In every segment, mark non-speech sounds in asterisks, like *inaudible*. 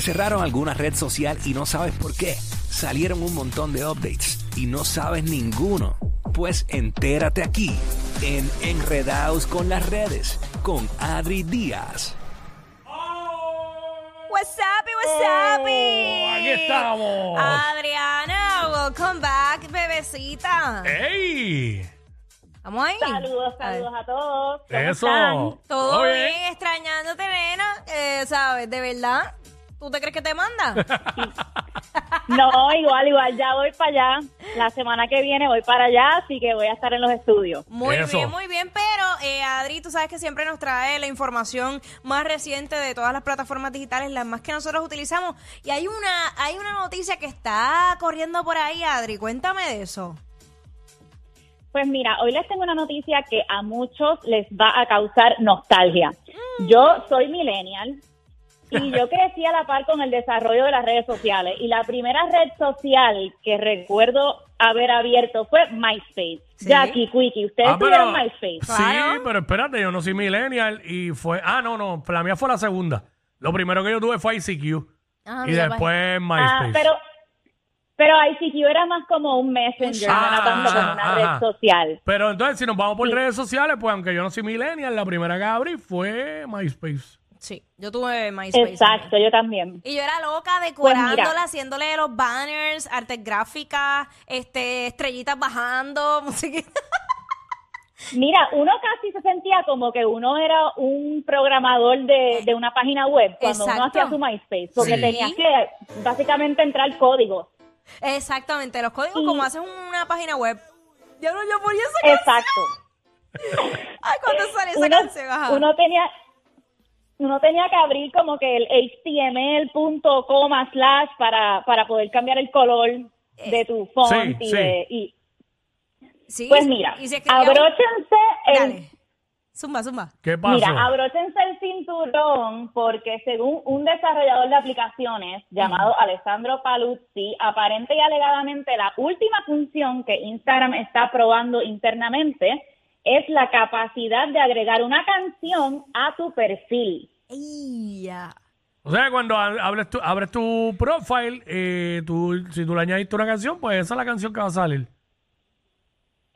Cerraron alguna red social y no sabes por qué. Salieron un montón de updates y no sabes ninguno. Pues entérate aquí en Enredados con las redes con Adri Díaz. What's up, what's up? Oh, aquí estamos. Adriana, welcome back, bebecita. ¡Ey! ¿Vamos ahí? Saludos, saludos a todos. ¿Cómo Eso. están? Todo Oye, bien, extrañándote, nena. Eh, ¿Sabes? ¿De verdad? ¿Tú te crees que te manda? *laughs* No, igual, igual, ya voy para allá. La semana que viene voy para allá, así que voy a estar en los estudios. Muy Eso. bien, muy bien. Pero, eh, Adri, tú sabes que siempre nos trae la información más reciente de todas las plataformas digitales, las más que nosotros utilizamos. Y hay una, hay una noticia que está corriendo por ahí, Adri. Cuéntame de eso. Pues mira, hoy les tengo una noticia que a muchos les va a causar nostalgia. Yo soy millennial y yo crecí a la par con el desarrollo de las redes sociales. Y la primera red social que recuerdo haber abierto fue MySpace. Sí. Jackie, Quickie, ¿ustedes Ah, tuvieron MySpace? Sí, Claro. pero espérate, yo no soy millennial y fue... Ah, no, no, la mía fue la segunda. Lo primero que yo tuve fue ICQ Ah, y mira, después Ah, MySpace. pero, pero ICQ era más como un messenger, no era tanto como una Ah, red ajá. social. Pero entonces, si nos vamos por Sí. redes sociales, pues aunque yo no soy millennial, la primera que abrí fue MySpace. Sí, yo tuve MySpace. Exacto, yo también. Y yo era loca Pues decorándola, haciéndole los banners, artes gráficas, este, estrellitas bajando, *laughs* musiquita. Mira, uno casi se sentía como que uno era un programador de, de una página web cuando uno hacía su MySpace, porque Sí. tenías que básicamente entrar códigos. Exactamente, los códigos Y- como haces una página web. Ya no, yo ponía esa Exacto. canción. *laughs* Ay, cuando sale esa Uno, canción, ajá. uno tenía uno tenía que abrir como que el html.com slash para, para poder cambiar el color de tu font Sí, y sí. de... y- Sí, pues mira, y abróchense el, Dale. Zumba, zumba. ¿Qué pasó? Mira, abróchense el cinturón porque según un desarrollador de aplicaciones llamado Alessandro Paluzzi, aparente y alegadamente la última función que Instagram está probando internamente es la capacidad de agregar una canción a tu perfil. Ya. O sea, cuando hables tu- abres tu profile, eh, tú, si tú le añadiste una canción, pues esa es la canción que va a salir.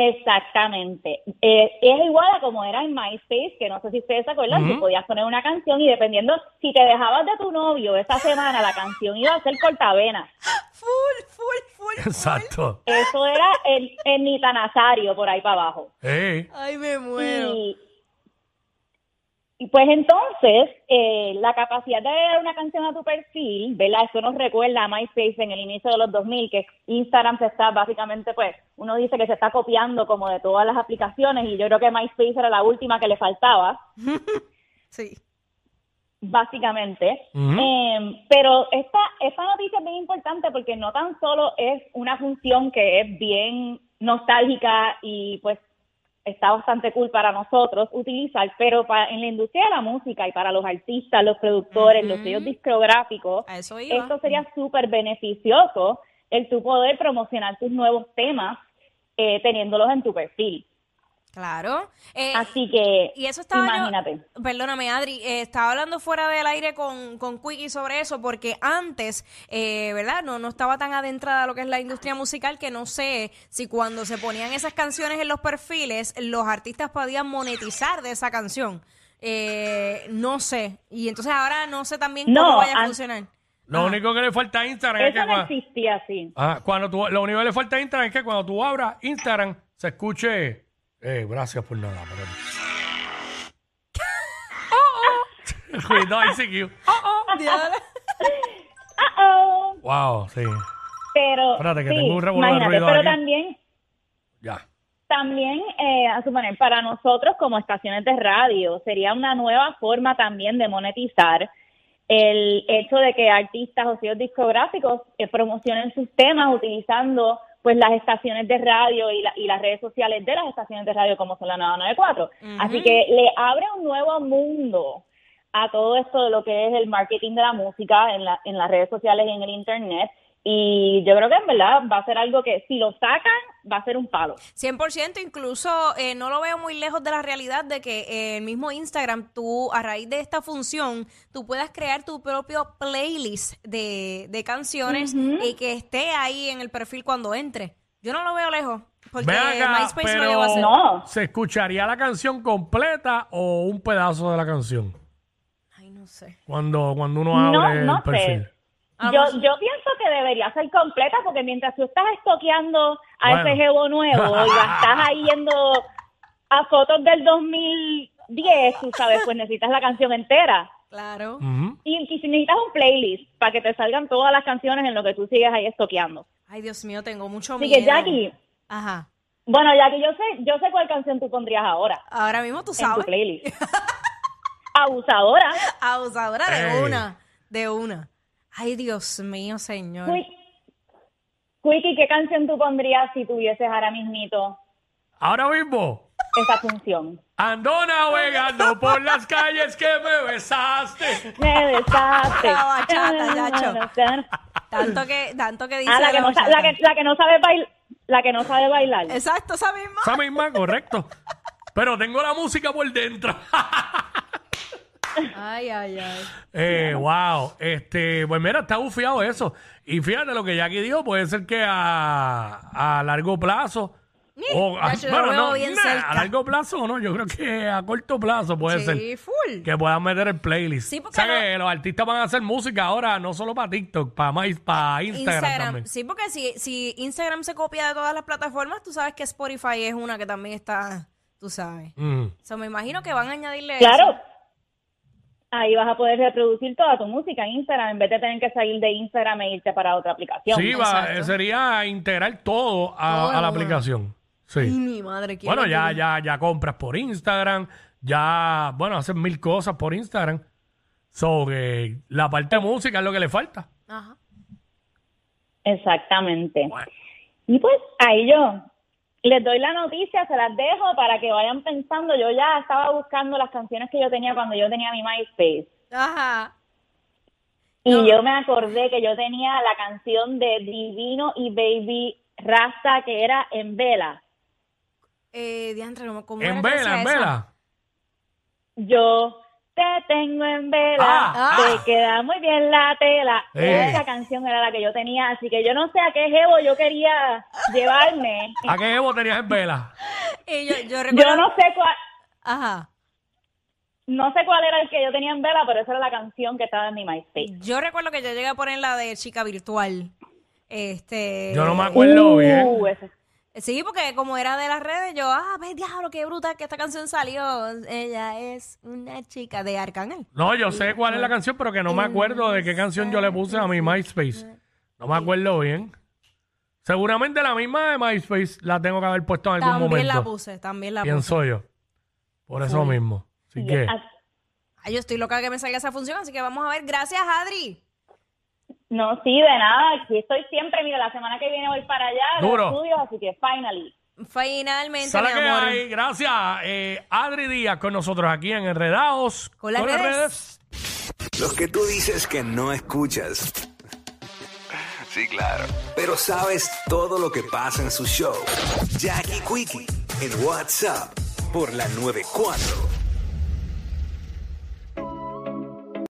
Exactamente. Eh, es igual a como era en MySpace, que no sé si ustedes se acuerdan, tú podías poner una canción y dependiendo si te dejabas de tu novio esa semana, la canción iba a ser cortavena. *laughs* Full, full, Exacto. Eso era el, el Nita Nazario por ahí para abajo. Ey. Ay, me muero. Y, y pues entonces, eh, la capacidad de agregar una canción a tu perfil, ¿verdad? Eso nos recuerda a MySpace en el inicio de los 2000, que Instagram se está básicamente, pues, uno dice que se está copiando como de todas las aplicaciones y yo creo que MySpace era la última que le faltaba, *laughs* Sí. Básicamente. Eh, pero esta, esta noticia es bien importante porque no tan solo es una función que es bien nostálgica y pues está bastante cool para nosotros utilizar, pero pa- en la industria de la música y para los artistas, los productores, los sellos discográficos, esto sería súper beneficioso el tu poder promocionar tus nuevos temas eh, teniéndolos en tu perfil. Claro. Eh, Así que, y eso estaba yo- imagínate. perdóname, Adri, eh, estaba hablando fuera del aire con, con Quickie sobre eso, porque antes, eh, ¿verdad? No, no estaba tan adentrada a lo que es la industria musical que no sé si cuando se ponían esas canciones en los perfiles, los artistas podían monetizar de esa canción. Eh, no sé. Y entonces ahora no sé también No, cómo vaya a funcionar. Lo único que le falta a Instagram es Eso que no cuando, existía así. Ah, cuando tú, lo único que le falta a Instagram es que cuando tú abras Instagram se escuche. Eh, gracias por nada, pero. *laughs* Cuidado, ICQ. Uh-oh. *laughs* Wow, sí. Pero, Espérate, que sí, tengo un revolver de ruido pero aquí. también, Ya. también, eh, a suponer, para nosotros como estaciones de radio, sería una nueva forma también de monetizar el hecho de que artistas o sellos discográficos eh, promocionen sus temas utilizando pues las estaciones de radio y, la- y las redes sociales de las estaciones de radio como son la 994. Así que le abre un nuevo mundo a todo esto de lo que es el marketing de la música en, la, en las redes sociales y en el internet. Y yo creo que en verdad va a ser algo que si lo sacan va a ser un palo. 100%, incluso eh, no lo veo muy lejos de la realidad de que eh, el mismo Instagram, tú a raíz de esta función, tú puedas crear tu propio playlist de, de canciones y que esté ahí en el perfil cuando entre. Yo no lo veo lejos, porque acá, MySpace pero lo lleva a hacer. No. ¿se escucharía la canción completa o un pedazo de la canción? Ay, no sé. Cuando, cuando uno No, abre no el perfil. sé. Yo, yo pienso que debería ser completa porque mientras tú estás estoqueando a Bueno. ese jevo nuevo y la *laughs* estás ahí yendo a fotos del 2010, tú sabes, pues necesitas la canción entera. Claro. Y, y si necesitas un playlist para que te salgan todas las canciones en lo que tú sigues ahí estoqueando. Ay, Dios mío, tengo mucho Así miedo. que Jackie, Ajá. bueno Jackie, yo sé, yo sé cuál canción tú pondrías ahora Ahora mismo tú en tu sabes. playlist. *laughs* Abusadora. Abusadora de una. De una. Ay, Dios mío, señor. Quick- Quickie, ¿qué canción tú pondrías si tuvieses ahora mismito Ahora mismo, esa función? ando navegando por las calles que me besaste. Me besaste. La bachata, Yacho. Tanto que, tanto que dice Ah, la que, no, sa- bachata. la, que, la que no sabe bailar. La que no sabe bailar. Exacto, esa misma. Esa misma, correcto. Pero tengo la música por dentro. *laughs* Ay, ay, ay. Eh, wow, este, pues mira, está bufiado eso. Y fíjate lo que Jackie dijo, puede ser que a, a largo plazo. O a, ya yo lo veo bien nah, cerca. a largo plazo no, yo creo que a corto plazo puede Sí, ser full. que puedan meter el playlist. Sí, o sea no- que los artistas van a hacer música ahora no solo para TikTok, para más, para Instagram, también. Sí, porque si, si Instagram se copia de todas las plataformas, tú sabes que Spotify es una que también está, tú sabes. Mm. O sea, me imagino que van a añadirle Claro. eso. Ahí vas a poder reproducir toda tu música en Instagram en vez de tener que salir de Instagram e irte para otra aplicación. Sí, va, Exacto. sería integrar todo a, Todo en a la aplicación. Sí. Ay, mi madre. Bueno, ya, ya, ya compras por Instagram, ya, bueno, hacen mil cosas por Instagram. So, que la parte de música es lo que le falta. Ajá. Exactamente. Bueno. Y pues ahí yo les doy la noticia, se las dejo para que vayan pensando. Yo ya estaba buscando las canciones que yo tenía cuando yo tenía mi MySpace. Ajá. Y No. yo me acordé que yo tenía la canción de Divino y Baby Rasta que era en vela. Eh, diantre, ¿cómo- ¿cómo En era que vela, en esa? vela. Yo te tengo en vela, Ah, te ah. queda muy bien la tela. Eh. Esa canción era la que yo tenía, así que yo no sé a qué jevo yo quería llevarme. ¿A qué Evo tenías en vela? *laughs* Y yo, yo recuerdo... Yo no sé cuál, Ajá. no sé cuál era el que yo tenía en vela, pero esa era la canción que estaba en mi MySpace. Yo recuerdo que yo llegué a poner la de chica virtual. Este... Yo no me acuerdo Uh, bien. ese- Sí, porque como era de las redes, yo, ah, ve, diablo, qué brutal que esta canción salió. Ella es una chica de Arcángel. No, yo sé cuál es la canción, pero que no me acuerdo de qué canción yo le puse a mi MySpace. No me acuerdo bien. Seguramente la misma de MySpace la tengo que haber puesto en algún También la momento. puse, también la puse. Pienso yo. Por eso mismo. Así que, Ah, Ay, yo estoy loca que me salga esa función, así que vamos a ver. Gracias, Adri. No, sí, de nada, aquí estoy siempre, mira, la semana que viene voy para allá, a los Duro. estudios, así que finally. Finalmente, ¿Sabes mi qué amor. hay? Gracias, eh, Adri Díaz con nosotros aquí en Enredados. Con las redes. Los que tú dices que no escuchas. Sí, claro. Pero sabes todo lo que pasa en su show. Jackie Quickie en WhatsApp por la 94.